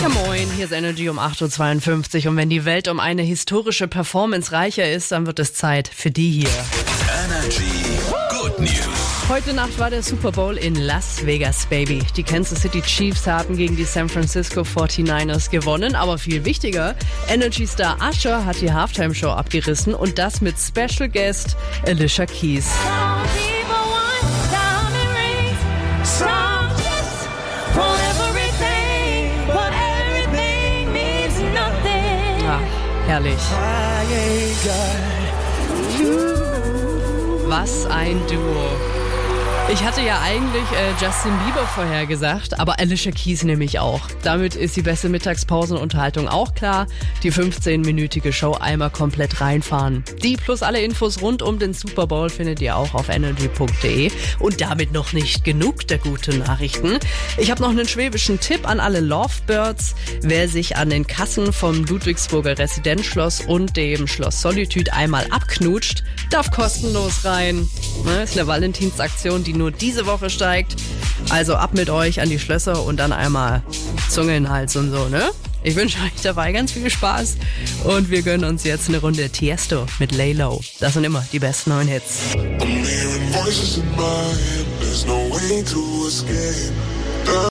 Ja moin, hier ist Energy um 8.52 Uhr und wenn die Welt um eine historische Performance reicher ist, dann wird es Zeit für die hier. Energy Good News. Heute Nacht war der Super Bowl in Las Vegas, Baby. Die Kansas City Chiefs haben gegen die San Francisco 49ers gewonnen, aber viel wichtiger, Energy Star Usher hat die Halftime Show abgerissen und das mit Special Guest Alicia Keys. Herrlich. Was ein Duo. Ich hatte ja eigentlich äh, Justin Bieber vorhergesagt, aber Alicia Keys nämlich auch. Damit ist die beste Mittagspausenunterhaltung auch klar. Die 15-minütige Show einmal komplett reinfahren. Die plus alle Infos rund um den Super Bowl findet ihr auch auf energy.de. Und damit noch nicht genug der guten Nachrichten. Ich habe noch einen schwäbischen Tipp an alle Lovebirds. Wer sich an den Kassen vom Ludwigsburger Residenzschloss und dem Schloss Solitude einmal abknutscht, darf kostenlos rein. Ne, ist eine Valentinsaktion, die nur diese Woche steigt. Also ab mit euch an die Schlösser und dann einmal Zunge in den Hals und so, ne? Ich wünsche euch dabei ganz viel Spaß und wir gönnen uns jetzt eine Runde Tiesto mit Lay Low. Das sind immer die besten neuen Hits. I'm